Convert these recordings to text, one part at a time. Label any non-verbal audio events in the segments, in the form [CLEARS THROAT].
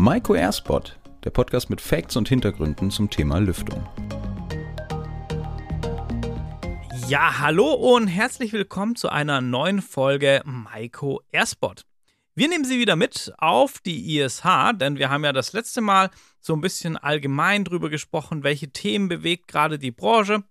Maiko Airspot, der Podcast mit Facts und Hintergründen zum Thema Lüftung. Ja, hallo und herzlich willkommen zu einer neuen Folge Maiko Airspot. Wir nehmen Sie wieder mit auf die ISH, denn wir haben ja das letzte Mal so ein bisschen allgemein drüber gesprochen, welche Themen bewegt gerade die Branche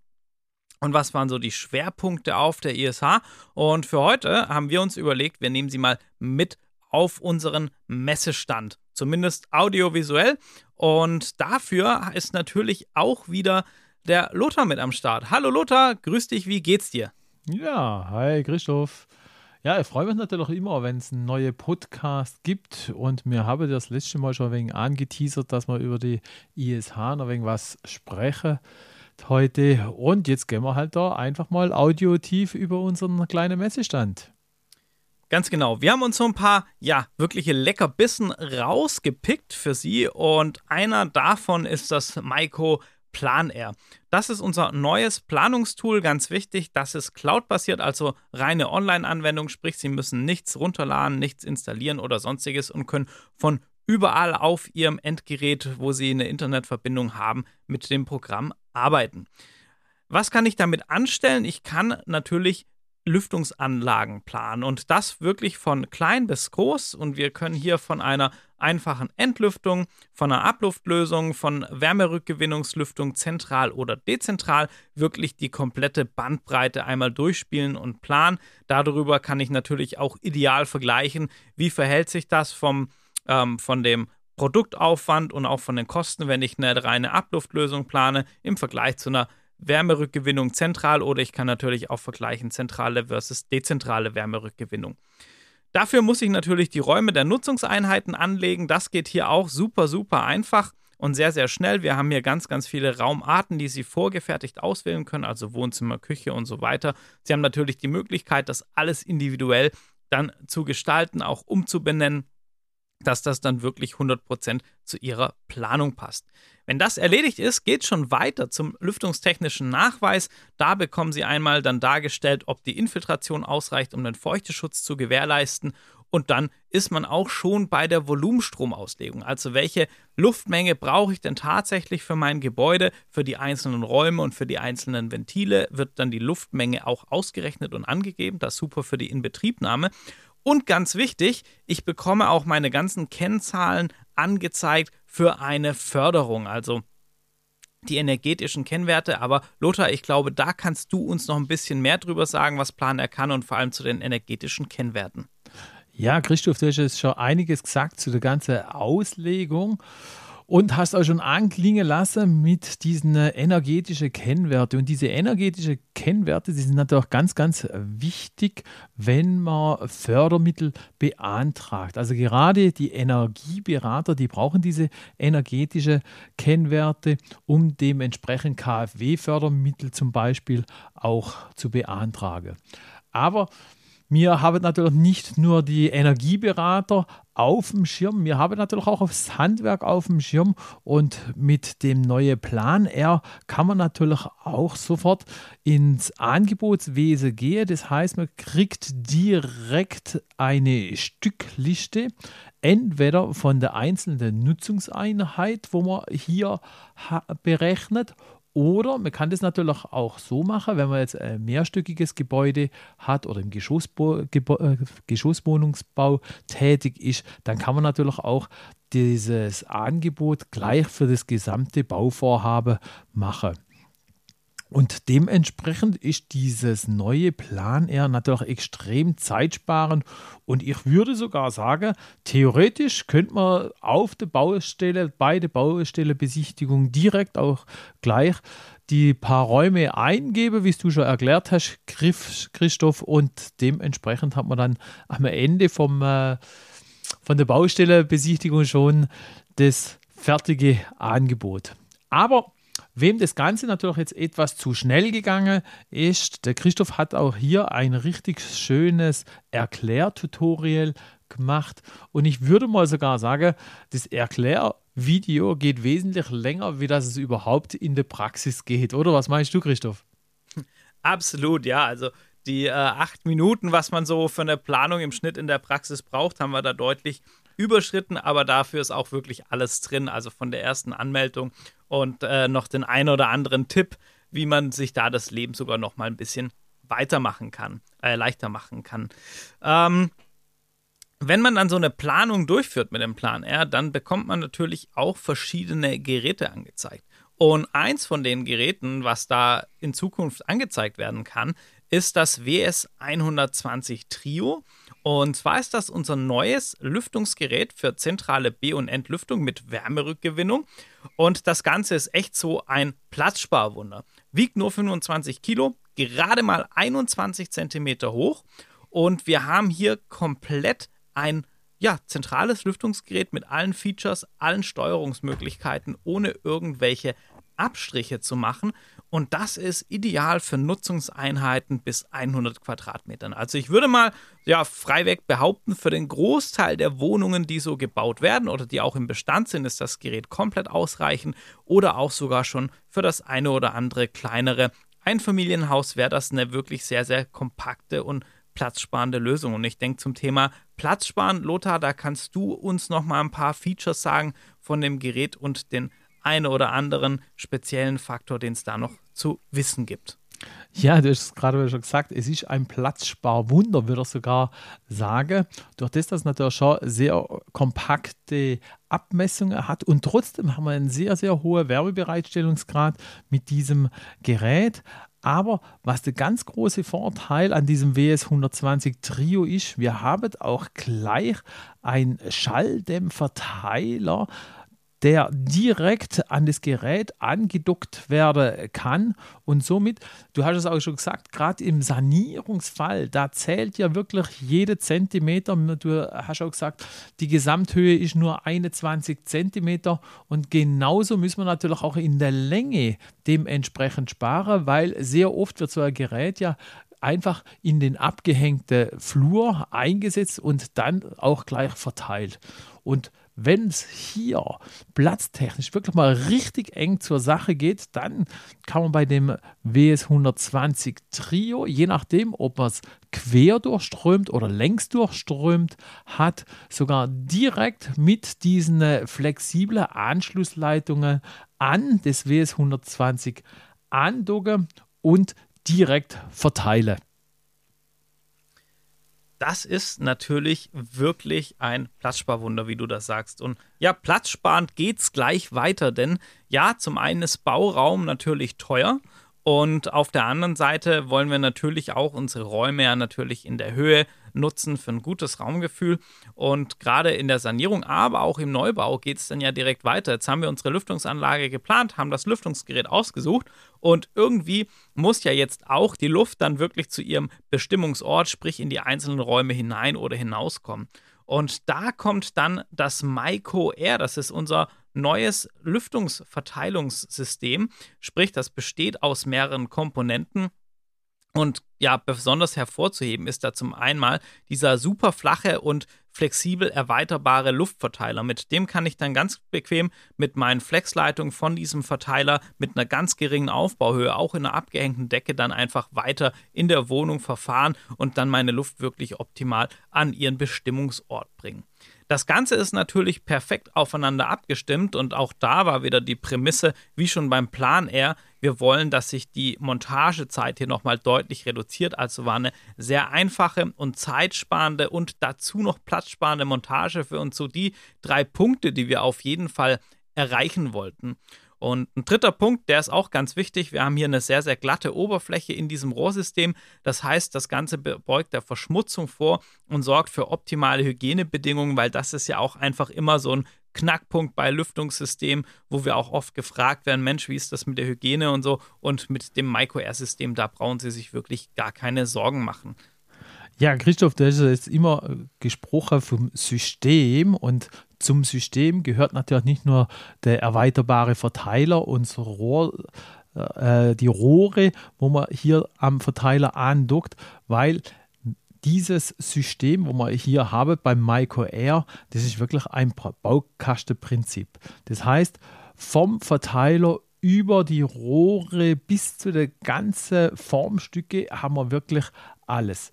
und was waren so die Schwerpunkte auf der ISH. Und für heute haben wir uns überlegt, wir nehmen Sie mal mit auf unseren Messestand, zumindest audiovisuell. Und dafür ist natürlich auch wieder der Lothar mit am Start. Hallo Lothar, grüß dich, wie geht's dir? Ja, hi Christoph. Ja, ich freue mich natürlich immer, wenn es einen neuen Podcast gibt. Und wir haben das letzte Mal schon wenig angeteasert, dass wir über die ISH noch wenig was sprechen heute. Und jetzt gehen wir halt da einfach mal audiotief über unseren kleinen Messestand. Ganz genau. Wir haben uns so ein paar, ja, wirkliche Leckerbissen rausgepickt für Sie. Und einer davon ist das Maiko Plan Air. Das ist unser neues Planungstool, ganz wichtig. Das ist cloud-basiert, also reine Online-Anwendung, sprich, Sie müssen nichts runterladen, nichts installieren oder sonstiges und können von überall auf Ihrem Endgerät, wo Sie eine Internetverbindung haben, mit dem Programm arbeiten. Was kann ich damit anstellen? Ich kann natürlich Lüftungsanlagen planen. Und das wirklich von klein bis groß. Und wir können hier von einer einfachen Entlüftung, von einer Abluftlösung, von Wärmerückgewinnungslüftung zentral oder dezentral wirklich die komplette Bandbreite einmal durchspielen und planen. Darüber kann ich natürlich auch ideal vergleichen, wie verhält sich das vom, ähm, von dem Produktaufwand und auch von den Kosten, wenn ich eine reine Abluftlösung plane, im Vergleich zu einer Wärmerückgewinnung zentral oder ich kann natürlich auch vergleichen zentrale versus dezentrale Wärmerückgewinnung. Dafür muss ich natürlich die Räume der Nutzungseinheiten anlegen. Das geht hier auch super, super einfach und sehr, sehr schnell. Wir haben hier ganz, ganz viele Raumarten, die Sie vorgefertigt auswählen können, also Wohnzimmer, Küche und so weiter. Sie haben natürlich die Möglichkeit, das alles individuell dann zu gestalten, auch umzubenennen, dass das dann wirklich 100% zu Ihrer Planung passt. Wenn das erledigt ist, geht schon weiter zum lüftungstechnischen Nachweis. Da bekommen Sie einmal dann dargestellt, ob die Infiltration ausreicht, um den Feuchteschutz zu gewährleisten. Und dann ist man auch schon bei der Volumenstromauslegung. Also welche Luftmenge brauche ich denn tatsächlich für mein Gebäude, für die einzelnen Räume und für die einzelnen Ventile wird dann die Luftmenge auch ausgerechnet und angegeben. Das ist super für die Inbetriebnahme. Und ganz wichtig, ich bekomme auch meine ganzen Kennzahlen angezeigt für eine Förderung, also die energetischen Kennwerte. Aber Lothar, ich glaube, da kannst du uns noch ein bisschen mehr drüber sagen, was Plan er kann und vor allem zu den energetischen Kennwerten. Ja, Christoph, du hast jetzt schon einiges gesagt zu der ganzen Auslegung und hast auch schon anklingen lassen mit diesen energetischen Kennwerte. Und diese energetischen Kennwerte, die sind natürlich ganz, ganz wichtig, wenn man Fördermittel beantragt. Also gerade die Energieberater, die brauchen diese energetischen Kennwerte, um dementsprechend KfW-Fördermittel zum Beispiel auch zu beantragen. Aber wir haben natürlich nicht nur die Energieberater auf dem Schirm, wir haben natürlich auch das Handwerk auf dem Schirm und mit dem neuen Plan R kann man natürlich auch sofort ins Angebotswesen gehen. Das heißt, man kriegt direkt eine Stückliste, entweder von der einzelnen Nutzungseinheit, wo man hier berechnet, oder man kann das natürlich auch so machen, wenn man jetzt ein mehrstöckiges Gebäude hat oder im Geschossbo äh, Geschosswohnungsbau tätig ist, dann kann man natürlich auch dieses Angebot gleich für das gesamte Bauvorhaben machen. Und dementsprechend ist dieses neue Plan R natürlich extrem zeitsparend. Und ich würde sogar sagen, theoretisch könnte man auf der Baustelle, bei der Baustellebesichtigung direkt auch gleich die paar Räume eingeben, wie du schon erklärt hast, Christoph. Und dementsprechend hat man dann am Ende vom, äh, von der Baustellebesichtigung schon das fertige Angebot. Aber Wem das Ganze natürlich jetzt etwas zu schnell gegangen ist, der Christoph hat auch hier ein richtig schönes Erklärtutorial gemacht. Und ich würde mal sogar sagen, das Erklärvideo geht wesentlich länger, wie das es überhaupt in der Praxis geht. Oder was meinst du, Christoph? Absolut, ja. Also Die äh, acht Minuten, was man so für eine Planung im Schnitt in der Praxis braucht, haben wir da deutlich überschritten, aber dafür ist auch wirklich alles drin. Also von der ersten Anmeldung und äh, noch den einen oder anderen Tipp, wie man sich da das Leben sogar noch mal ein bisschen weitermachen kann, äh, leichter machen kann. Ähm, wenn man dann so eine Planung durchführt mit dem Plan R, dann bekommt man natürlich auch verschiedene Geräte angezeigt. Und eins von den Geräten, was da in Zukunft angezeigt werden kann, ist das WS 120 Trio. Und zwar ist das unser neues Lüftungsgerät für zentrale B- und Entlüftung mit Wärmerückgewinnung. Und das Ganze ist echt so ein Platzsparwunder. Wiegt nur 25 Kilo, gerade mal 21 Zentimeter hoch. Und wir haben hier komplett ein ja, zentrales Lüftungsgerät mit allen Features, allen Steuerungsmöglichkeiten, ohne irgendwelche Abstriche zu machen. Und das ist ideal für Nutzungseinheiten bis 100 Quadratmetern. Also ich würde mal ja, freiweg behaupten, für den Großteil der Wohnungen, die so gebaut werden oder die auch im Bestand sind, ist das Gerät komplett ausreichend oder auch sogar schon für das eine oder andere kleinere Einfamilienhaus wäre das eine wirklich sehr, sehr kompakte und platzsparende Lösung. Und ich denke zum Thema Platzsparen, Lothar, da kannst du uns noch mal ein paar Features sagen von dem Gerät und den einen oder anderen speziellen Faktor, den es da noch zu wissen gibt. Ja, du hast es gerade schon gesagt, es ist ein Platzsparwunder, würde ich sogar sagen. Durch das, dass natürlich schon sehr kompakte Abmessungen hat und trotzdem haben wir einen sehr, sehr hohen Wärmebereitstellungsgrad mit diesem Gerät. Aber was der ganz große Vorteil an diesem WS 120 Trio ist, wir haben auch gleich einen Schalldämmverteiler, der direkt an das Gerät angedockt werden kann. Und somit, du hast es auch schon gesagt, gerade im Sanierungsfall, da zählt ja wirklich jede Zentimeter. Du hast auch gesagt, die Gesamthöhe ist nur 21 Zentimeter. Und genauso müssen wir natürlich auch in der Länge dementsprechend sparen, weil sehr oft wird so ein Gerät ja einfach in den abgehängten Flur eingesetzt und dann auch gleich verteilt. Und wenn es hier platztechnisch wirklich mal richtig eng zur Sache geht, dann kann man bei dem WS 120 Trio, je nachdem, ob man es quer durchströmt oder längs durchströmt hat, sogar direkt mit diesen äh, flexiblen Anschlussleitungen an das WS 120 andocken und direkt verteilen das ist natürlich wirklich ein Platzsparwunder, wie du das sagst. Und ja, platzsparend geht es gleich weiter, denn ja, zum einen ist Bauraum natürlich teuer und auf der anderen Seite wollen wir natürlich auch unsere Räume ja natürlich in der Höhe nutzen für ein gutes Raumgefühl. Und gerade in der Sanierung, aber auch im Neubau geht es dann ja direkt weiter. Jetzt haben wir unsere Lüftungsanlage geplant, haben das Lüftungsgerät ausgesucht und irgendwie muss ja jetzt auch die Luft dann wirklich zu ihrem Bestimmungsort, sprich in die einzelnen Räume hinein oder hinauskommen. Und da kommt dann das Maiko Air, das ist unser neues Lüftungsverteilungssystem, sprich das besteht aus mehreren Komponenten. Und ja, besonders hervorzuheben ist da zum einen dieser super flache und flexibel erweiterbare Luftverteiler. Mit dem kann ich dann ganz bequem mit meinen Flexleitungen von diesem Verteiler mit einer ganz geringen Aufbauhöhe, auch in einer abgehängten Decke, dann einfach weiter in der Wohnung verfahren und dann meine Luft wirklich optimal an ihren Bestimmungsort bringen. Das Ganze ist natürlich perfekt aufeinander abgestimmt und auch da war wieder die Prämisse, wie schon beim Plan R, wir wollen, dass sich die Montagezeit hier nochmal deutlich reduziert. Also war eine sehr einfache und zeitsparende und dazu noch platzsparende Montage für uns so die drei Punkte, die wir auf jeden Fall erreichen wollten. Und ein dritter Punkt, der ist auch ganz wichtig. Wir haben hier eine sehr, sehr glatte Oberfläche in diesem Rohrsystem. Das heißt, das Ganze beugt der Verschmutzung vor und sorgt für optimale Hygienebedingungen, weil das ist ja auch einfach immer so ein Knackpunkt bei Lüftungssystemen, wo wir auch oft gefragt werden, Mensch, wie ist das mit der Hygiene und so. Und mit dem Micro-Air-System, da brauchen Sie sich wirklich gar keine Sorgen machen. Ja, Christoph, du hast jetzt immer gesprochen vom System und zum System gehört natürlich nicht nur der erweiterbare Verteiler, unser Rohr, äh, die Rohre, wo man hier am Verteiler andockt, weil dieses System, wo man hier habe beim Micro Air, das ist wirklich ein Baukastenprinzip. Das heißt, vom Verteiler über die Rohre bis zu den ganzen Formstücke haben wir wirklich alles.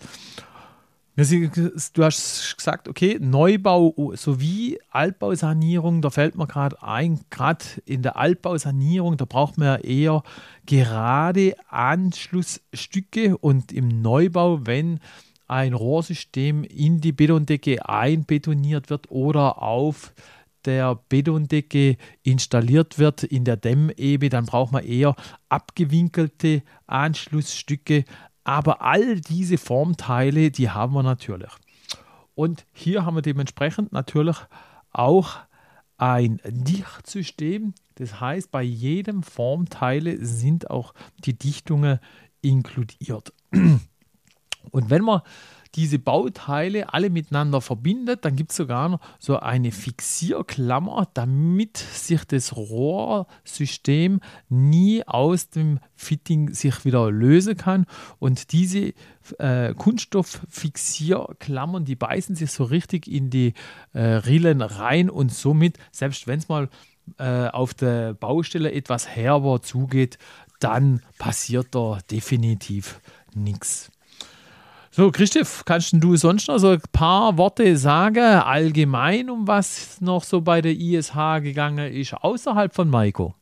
Du hast gesagt, okay, Neubau sowie Altbausanierung, da fällt mir gerade ein, gerade in der Altbausanierung, da braucht man eher gerade Anschlussstücke und im Neubau, wenn ein Rohrsystem in die Betondecke einbetoniert wird oder auf der Betondecke installiert wird in der Dämmebe, dann braucht man eher abgewinkelte Anschlussstücke. Aber all diese Formteile, die haben wir natürlich. Und hier haben wir dementsprechend natürlich auch ein Dichtsystem. Das heißt, bei jedem Formteile sind auch die Dichtungen inkludiert. [CLEARS THROAT] Und wenn man diese Bauteile alle miteinander verbindet, dann gibt es sogar noch so eine Fixierklammer, damit sich das Rohrsystem nie aus dem Fitting sich wieder lösen kann. Und diese äh, Kunststofffixierklammern, die beißen sich so richtig in die äh, Rillen rein und somit, selbst wenn es mal äh, auf der Baustelle etwas herber zugeht, dann passiert da definitiv nichts. So, Christoph, kannst du sonst noch so ein paar Worte sagen, allgemein, um was noch so bei der ISH gegangen ist, außerhalb von Maiko?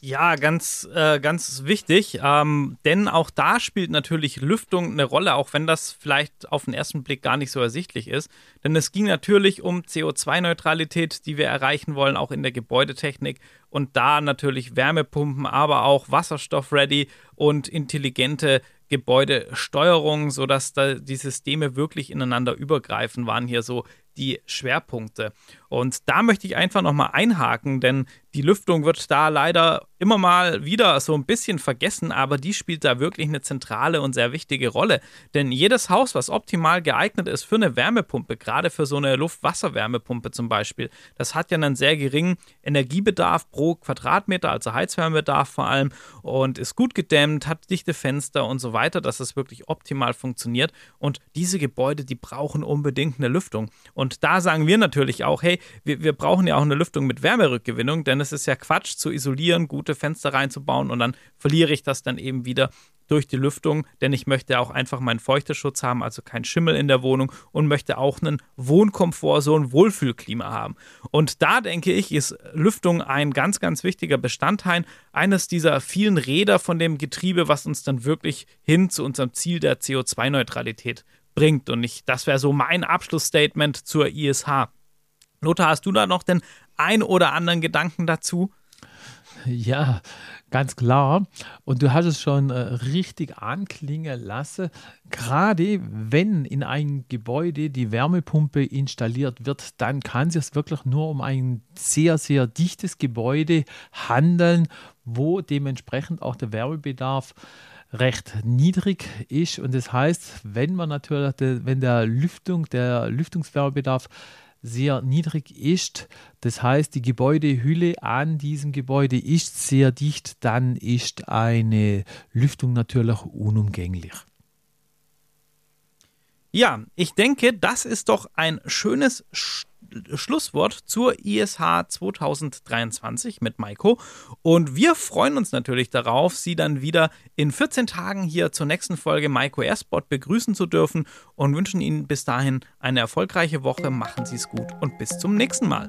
Ja, ganz, äh, ganz wichtig, ähm, denn auch da spielt natürlich Lüftung eine Rolle, auch wenn das vielleicht auf den ersten Blick gar nicht so ersichtlich ist. Denn es ging natürlich um CO2-Neutralität, die wir erreichen wollen, auch in der Gebäudetechnik. Und da natürlich Wärmepumpen, aber auch Wasserstoff-ready und intelligente Gebäudesteuerung, sodass da die Systeme wirklich ineinander übergreifen, waren hier so die Schwerpunkte. Und da möchte ich einfach nochmal einhaken, denn die Lüftung wird da leider immer mal wieder so ein bisschen vergessen, aber die spielt da wirklich eine zentrale und sehr wichtige Rolle. Denn jedes Haus, was optimal geeignet ist für eine Wärmepumpe, gerade für so eine Luft-Wasser-Wärmepumpe zum Beispiel, das hat ja einen sehr geringen Energiebedarf pro Quadratmeter, also Heizwärmebedarf vor allem, und ist gut gedämmt, hat dichte Fenster und so weiter, dass es wirklich optimal funktioniert. Und diese Gebäude, die brauchen unbedingt eine Lüftung. Und da sagen wir natürlich auch, hey, wir, wir brauchen ja auch eine Lüftung mit Wärmerückgewinnung, denn es ist ja Quatsch zu isolieren, gute Fenster reinzubauen und dann verliere ich das dann eben wieder durch die Lüftung, denn ich möchte auch einfach meinen Feuchteschutz haben, also kein Schimmel in der Wohnung und möchte auch einen Wohnkomfort, so ein Wohlfühlklima haben. Und da denke ich, ist Lüftung ein ganz, ganz wichtiger Bestandteil, eines dieser vielen Räder von dem Getriebe, was uns dann wirklich hin zu unserem Ziel der CO2-Neutralität bringt. Und ich, das wäre so mein Abschlussstatement zur ISH. Lothar, hast du da noch den ein oder anderen Gedanken dazu? Ja, ganz klar. Und du hast es schon äh, richtig anklingen lassen. Gerade wenn in ein Gebäude die Wärmepumpe installiert wird, dann kann es sich wirklich nur um ein sehr, sehr dichtes Gebäude handeln, wo dementsprechend auch der Wärmebedarf recht niedrig ist. Und das heißt, wenn man natürlich, wenn der Lüftung, der Lüftungswärmebedarf sehr niedrig ist, das heißt, die Gebäudehülle an diesem Gebäude ist sehr dicht, dann ist eine Lüftung natürlich unumgänglich. Ja, ich denke, das ist doch ein schönes St Schlusswort zur ISH 2023 mit Maiko. Und wir freuen uns natürlich darauf, Sie dann wieder in 14 Tagen hier zur nächsten Folge Maiko Airsport begrüßen zu dürfen und wünschen Ihnen bis dahin eine erfolgreiche Woche. Machen Sie es gut und bis zum nächsten Mal.